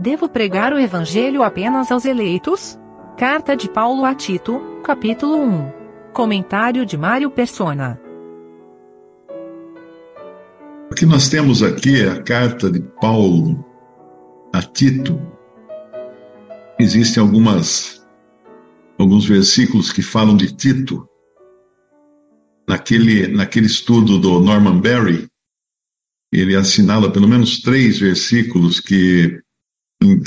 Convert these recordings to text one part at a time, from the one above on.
Devo pregar o Evangelho apenas aos eleitos? Carta de Paulo a Tito, capítulo 1. Comentário de Mário Persona. O que nós temos aqui é a carta de Paulo a Tito. Existem algumas alguns versículos que falam de Tito. Naquele, naquele estudo do Norman Berry, ele assinala pelo menos três versículos que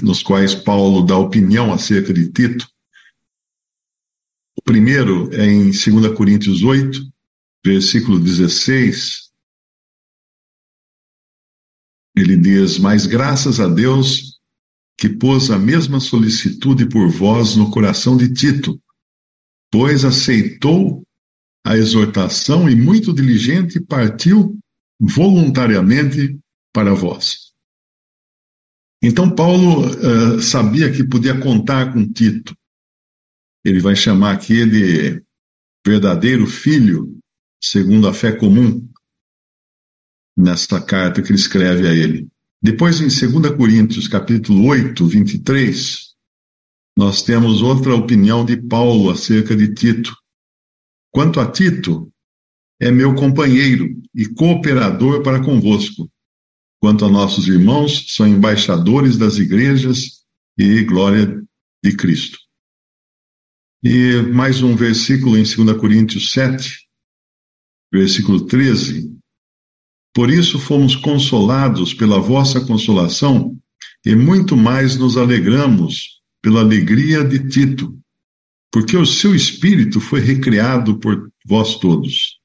nos quais Paulo dá opinião acerca de Tito. O primeiro é em 2 Coríntios 8, versículo 16. Ele diz: Mas graças a Deus que pôs a mesma solicitude por vós no coração de Tito, pois aceitou a exortação e, muito diligente, partiu voluntariamente para vós. Então, Paulo uh, sabia que podia contar com Tito. Ele vai chamar aqui de verdadeiro filho, segundo a fé comum, nesta carta que ele escreve a ele. Depois, em 2 Coríntios, capítulo 8, 23, nós temos outra opinião de Paulo acerca de Tito. Quanto a Tito, é meu companheiro e cooperador para convosco Quanto a nossos irmãos, são embaixadores das igrejas e glória de Cristo. E mais um versículo em 2 Coríntios 7, versículo 13. Por isso fomos consolados pela vossa consolação, e muito mais nos alegramos pela alegria de Tito, porque o seu espírito foi recriado por vós todos.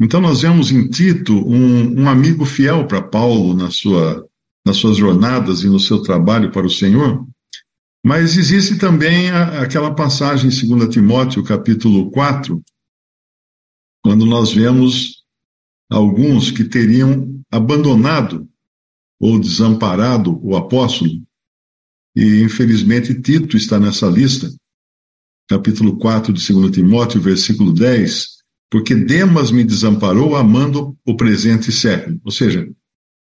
Então, nós vemos em Tito um, um amigo fiel para Paulo na sua, nas suas jornadas e no seu trabalho para o Senhor. Mas existe também a, aquela passagem em 2 Timóteo, capítulo 4, quando nós vemos alguns que teriam abandonado ou desamparado o apóstolo. E, infelizmente, Tito está nessa lista. Capítulo 4 de 2 Timóteo, versículo 10 porque Demas me desamparou amando o presente século. Ou seja,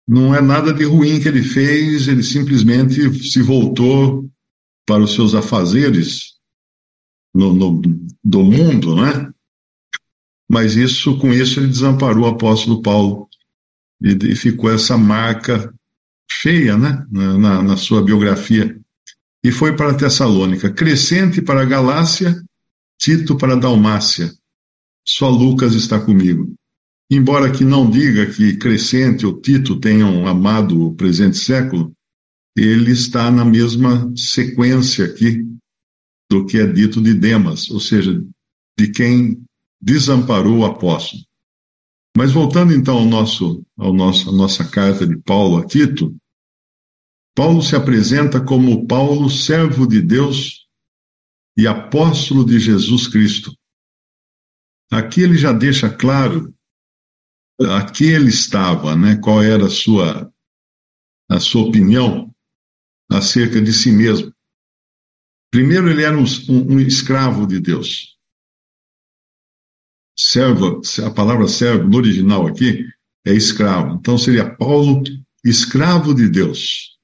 não é nada de ruim que ele fez, ele simplesmente se voltou para os seus afazeres no, no, do mundo, né? Mas isso, com isso, ele desamparou o apóstolo Paulo e, e ficou essa marca feia, né, na, na sua biografia. E foi para Tessalônica, Crescente para a Galácia, Tito para a Dalmácia só Lucas está comigo. Embora que não diga que Crescente ou Tito tenham amado o presente século, ele está na mesma sequência aqui do que é dito de Demas, ou seja, de quem desamparou o apóstolo. Mas voltando então ao nosso, ao nosso, à nossa carta de Paulo a Tito, Paulo se apresenta como Paulo, servo de Deus e apóstolo de Jesus Cristo, Aqui ele já deixa claro aqui ele estava, né? Qual era a sua a sua opinião acerca de si mesmo. Primeiro, ele era um, um, um escravo de Deus. Servo, a palavra servo no original aqui é escravo. Então seria Paulo, escravo de Deus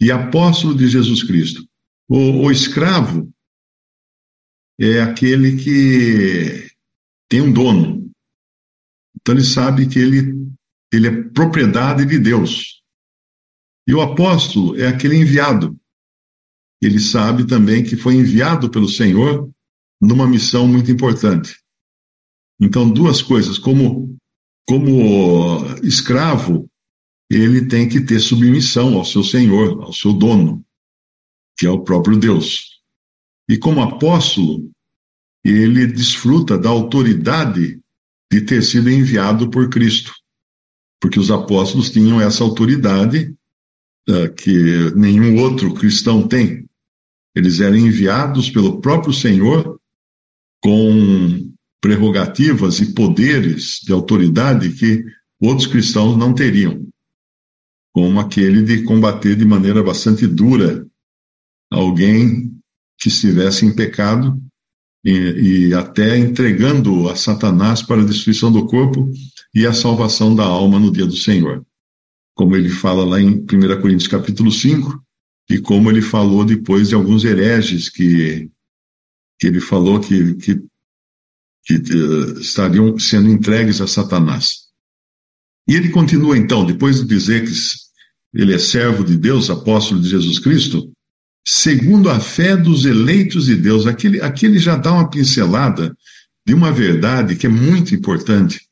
e apóstolo de Jesus Cristo. O, o escravo é aquele que tem um dono. Então ele sabe que ele, ele é propriedade de Deus. E o apóstolo é aquele enviado. Ele sabe também que foi enviado pelo Senhor numa missão muito importante. Então, duas coisas. Como, como escravo, ele tem que ter submissão ao seu Senhor, ao seu dono, que é o próprio Deus. E como apóstolo, ele desfruta da autoridade de ter sido enviado por Cristo, porque os apóstolos tinham essa autoridade uh, que nenhum outro cristão tem. Eles eram enviados pelo próprio Senhor com prerrogativas e poderes de autoridade que outros cristãos não teriam, como aquele de combater de maneira bastante dura alguém que estivesse em pecado e, e até entregando a Satanás para a destruição do corpo e a salvação da alma no dia do Senhor. Como ele fala lá em 1 Coríntios capítulo 5, e como ele falou depois de alguns hereges que, que ele falou que, que, que uh, estariam sendo entregues a Satanás. E ele continua então, depois de dizer que ele é servo de Deus, apóstolo de Jesus Cristo, segundo a fé dos eleitos de Deus. Aqui, aqui ele já dá uma pincelada de uma verdade que é muito importante.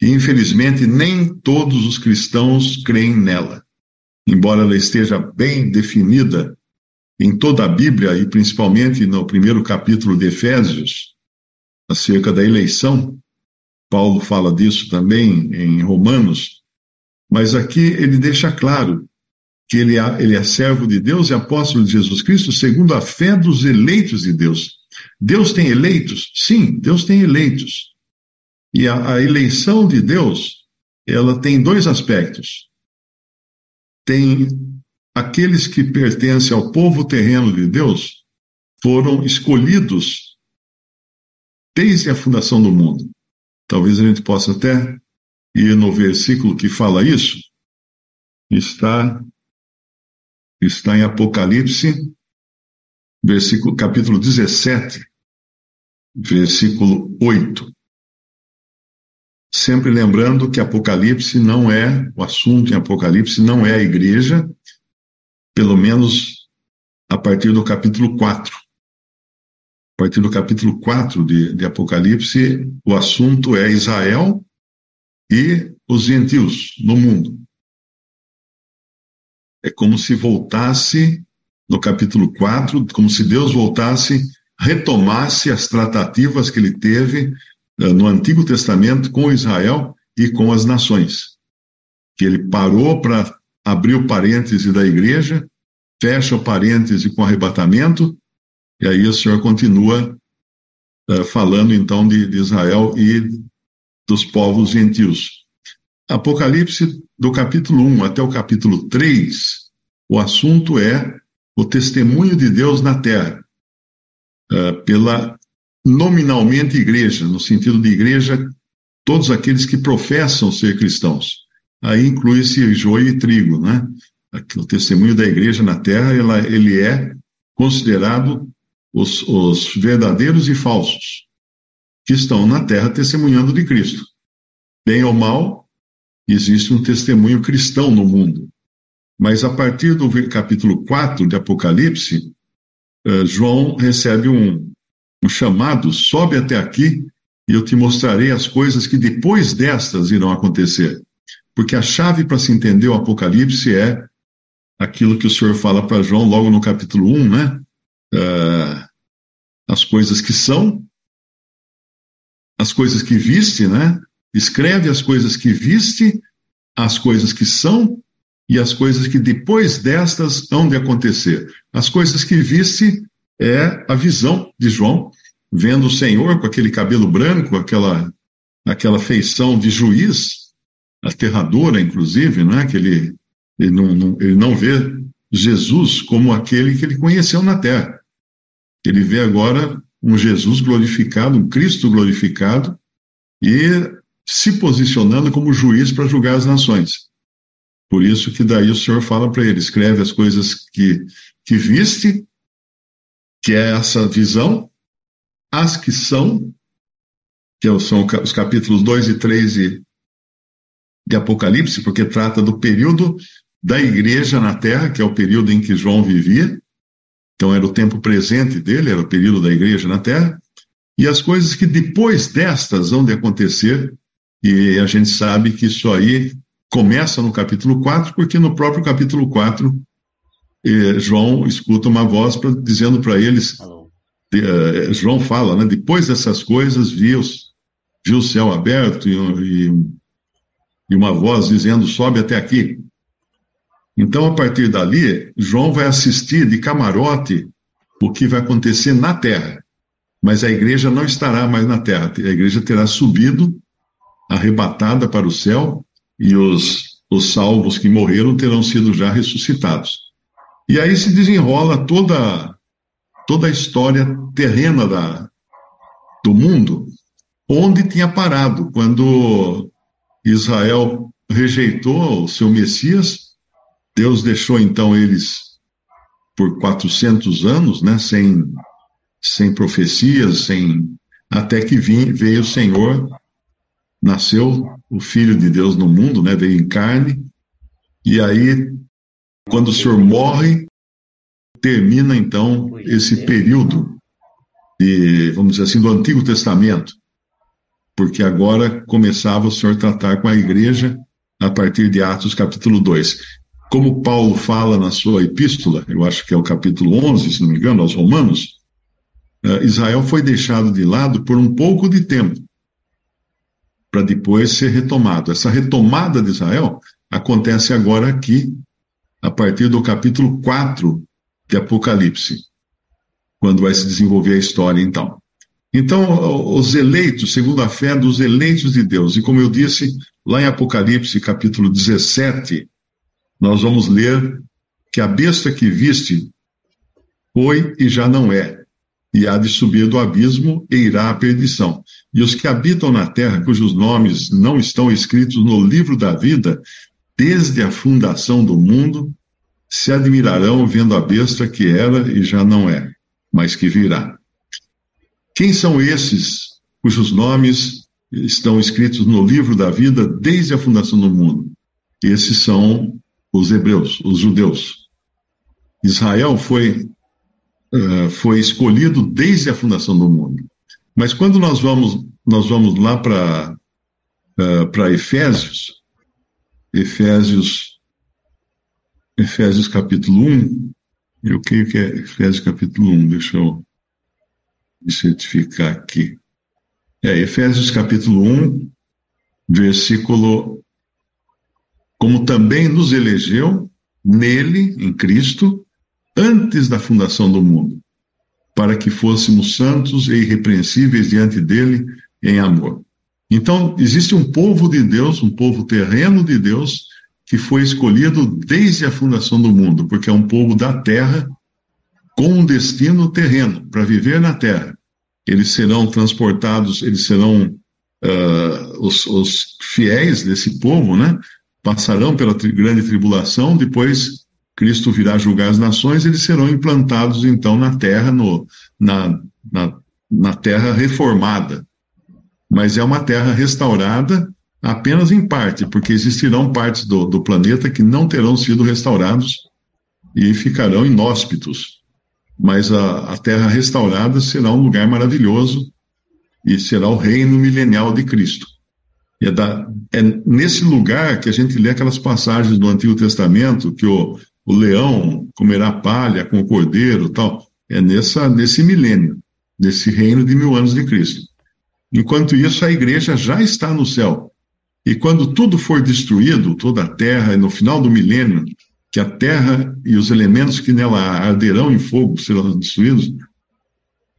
E infelizmente nem todos os cristãos creem nela. Embora ela esteja bem definida em toda a Bíblia e principalmente no primeiro capítulo de Efésios, acerca da eleição, Paulo fala disso também em Romanos, mas aqui ele deixa claro que ele é, ele é servo de Deus e apóstolo de Jesus Cristo segundo a fé dos eleitos de Deus. Deus tem eleitos? Sim, Deus tem eleitos. E a, a eleição de Deus, ela tem dois aspectos. Tem aqueles que pertencem ao povo terreno de Deus, foram escolhidos desde a fundação do mundo. Talvez a gente possa até ir no versículo que fala isso. Está está em Apocalipse, versículo capítulo 17, versículo 8. Sempre lembrando que Apocalipse não é, o assunto em Apocalipse não é a igreja, pelo menos a partir do capítulo 4. A partir do capítulo 4 de, de Apocalipse, o assunto é Israel e os gentios no mundo. É como se voltasse, no capítulo 4, como se Deus voltasse, retomasse as tratativas que ele teve uh, no Antigo Testamento com Israel e com as nações. Que ele parou para abrir o parêntese da igreja, fecha o parêntese com arrebatamento, e aí o Senhor continua uh, falando então de, de Israel e dos povos gentios. Apocalipse, do capítulo 1 até o capítulo 3, o assunto é o testemunho de Deus na terra, uh, pela nominalmente igreja, no sentido de igreja, todos aqueles que professam ser cristãos. Aí inclui-se joio e trigo, né? O testemunho da igreja na terra, ela, ele é considerado os, os verdadeiros e falsos que estão na terra testemunhando de Cristo. Bem ou mal, existe um testemunho cristão no mundo. Mas a partir do capítulo 4 de Apocalipse, uh, João recebe um, um chamado: sobe até aqui e eu te mostrarei as coisas que depois destas irão acontecer. Porque a chave para se entender o Apocalipse é aquilo que o Senhor fala para João logo no capítulo 1, né? Uh, as coisas que são, as coisas que viste, né? Escreve as coisas que viste, as coisas que são e as coisas que depois destas hão de acontecer. As coisas que viste é a visão de João, vendo o Senhor com aquele cabelo branco, aquela, aquela feição de juiz, aterradora, inclusive, né? que ele, ele, não, não, ele não vê Jesus como aquele que ele conheceu na terra. Ele vê agora um Jesus glorificado, um Cristo glorificado, e se posicionando como juiz para julgar as nações. Por isso que daí o Senhor fala para ele, escreve as coisas que, que viste, que é essa visão, as que são, que é são os capítulos 2 e 3 de, de Apocalipse, porque trata do período da igreja na terra, que é o período em que João vivia. Então era o tempo presente dele, era o período da igreja na terra. E as coisas que depois destas vão de acontecer, e a gente sabe que isso aí começa no capítulo 4, porque no próprio capítulo 4, eh, João escuta uma voz pra, dizendo para eles, eh, João fala, né, depois dessas coisas, viu, viu o céu aberto e, e, e uma voz dizendo, sobe até aqui. Então, a partir dali, João vai assistir de camarote o que vai acontecer na terra. Mas a igreja não estará mais na terra, a igreja terá subido arrebatada para o céu e os, os salvos que morreram terão sido já ressuscitados. E aí se desenrola toda, toda a história terrena da, do mundo, onde tinha parado quando Israel rejeitou o seu Messias. Deus deixou então eles por 400 anos, né, sem, sem profecias, sem até que vim, veio o Senhor, nasceu o Filho de Deus no mundo, né, veio em carne, e aí, quando o Senhor morre, termina então esse período de, vamos dizer assim, do Antigo Testamento, porque agora começava o Senhor tratar com a igreja a partir de Atos capítulo 2. Como Paulo fala na sua epístola, eu acho que é o capítulo 11, se não me engano, aos Romanos, uh, Israel foi deixado de lado por um pouco de tempo, para depois ser retomado. Essa retomada de Israel acontece agora aqui, a partir do capítulo 4 de Apocalipse, quando vai se desenvolver a história, então. Então, os eleitos, segundo a fé dos eleitos de Deus, e como eu disse, lá em Apocalipse, capítulo 17, nós vamos ler que a besta que viste foi e já não é, e há de subir do abismo e irá à perdição. E os que habitam na terra, cujos nomes não estão escritos no livro da vida, desde a fundação do mundo, se admirarão vendo a besta que era e já não é, mas que virá. Quem são esses cujos nomes estão escritos no livro da vida desde a fundação do mundo? Esses são os hebreus, os judeus. Israel foi, uh, foi escolhido desde a fundação do mundo. Mas quando nós vamos, nós vamos lá para uh, Efésios, Efésios, Efésios capítulo 1, eu creio que é Efésios capítulo 1, deixa eu me certificar aqui. É Efésios capítulo 1, versículo. Como também nos elegeu nele, em Cristo, antes da fundação do mundo, para que fôssemos santos e irrepreensíveis diante dele em amor. Então, existe um povo de Deus, um povo terreno de Deus, que foi escolhido desde a fundação do mundo, porque é um povo da terra com um destino terreno, para viver na terra. Eles serão transportados, eles serão uh, os, os, fiéis desse povo, né? Passarão pela tri grande tribulação, depois Cristo virá julgar as nações, eles serão implantados então na terra, no, na, na, na terra reformada. Mas é uma terra restaurada apenas em parte, porque existirão partes do, do planeta que não terão sido restaurados e ficarão inóspitos mas a, a terra restaurada será um lugar maravilhoso e será o reino milenial de Cristo. É, da, é nesse lugar que a gente lê aquelas passagens do Antigo Testamento que o, o leão comerá palha com o cordeiro tal. É nessa, nesse milênio, nesse reino de mil anos de Cristo. Enquanto isso, a igreja já está no céu. E quando tudo for destruído, toda a terra, e no final do milênio, que a terra e os elementos que nela arderão em fogo serão destruídos,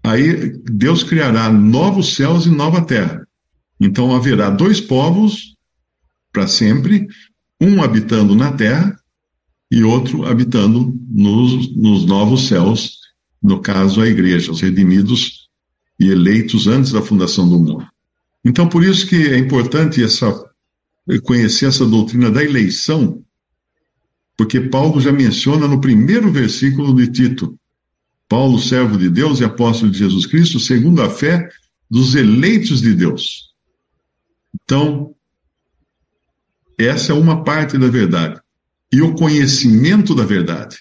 aí Deus criará novos céus e nova terra. Então haverá dois povos para sempre, um habitando na terra e outro habitando nos, nos novos céus, no caso a igreja, os redimidos e eleitos antes da fundação do mundo. Então por isso que é importante essa, conhecer essa doutrina da eleição porque Paulo já menciona no primeiro versículo de Tito. Paulo, servo de Deus e apóstolo de Jesus Cristo, segundo a fé dos eleitos de Deus. Então, essa é uma parte da verdade. E o conhecimento da verdade,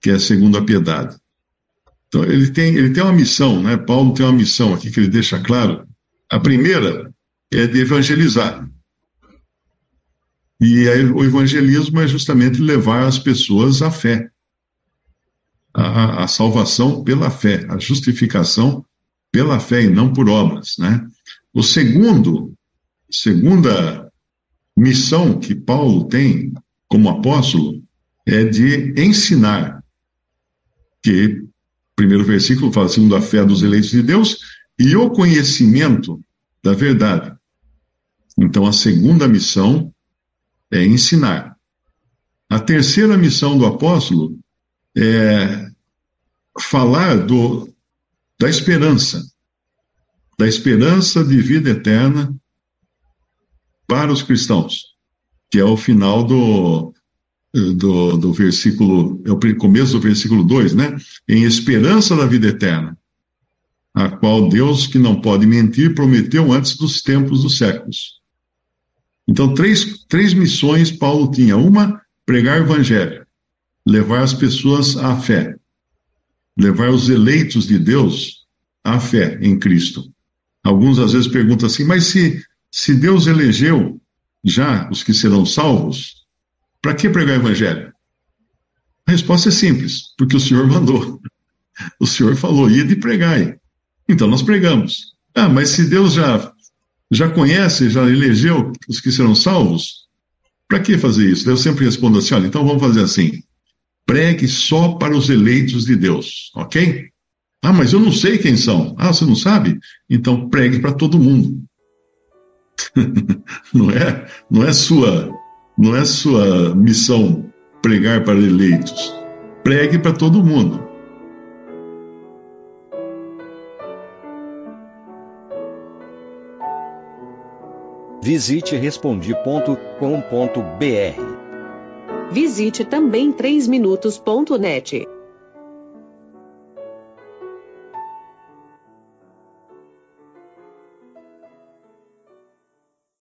que é segundo a piedade. Então, ele tem, ele tem uma missão, né? Paulo tem uma missão aqui que ele deixa claro. A primeira é de evangelizar. E aí, o evangelismo é justamente levar as pessoas à fé, a, salvação pela fé, a justificação pela fé e não por obras, né? O segundo, segunda missão que Paulo tem como apóstolo é de ensinar, que primeiro versículo fala segundo a fé dos eleitos de Deus e o conhecimento da verdade. Então a segunda missão é ensinar. A terceira missão do apóstolo é falar do, da esperança, da esperança de vida eterna para os cristãos, que é o final do, do, do versículo, é o começo do versículo 2, né? Em esperança da vida eterna, a qual Deus, que não pode mentir, prometeu antes dos tempos dos séculos. Então, três, três missões Paulo tinha. Uma, pregar o evangelho, levar as pessoas à fé, levar os eleitos de Deus à fé em Cristo. Alguns às vezes perguntam assim, mas se, se Deus elegeu já os que serão salvos, para que pregar o evangelho? A resposta é simples, porque o Senhor mandou. O Senhor falou, ide e pregai. Então nós pregamos. Ah, mas se Deus já, já conhece, já elegeu os que serão salvos, para que fazer isso? Eu sempre respondo assim: olha, então vamos fazer assim. Pregue só para os eleitos de Deus, ok? Ah, mas eu não sei quem são. Ah, você não sabe? Então pregue para todo mundo. não é, não é sua não é sua missão pregar para eleitos. Pregue para todo mundo. Visite respondi.com.br. Visite também 3minutos.net.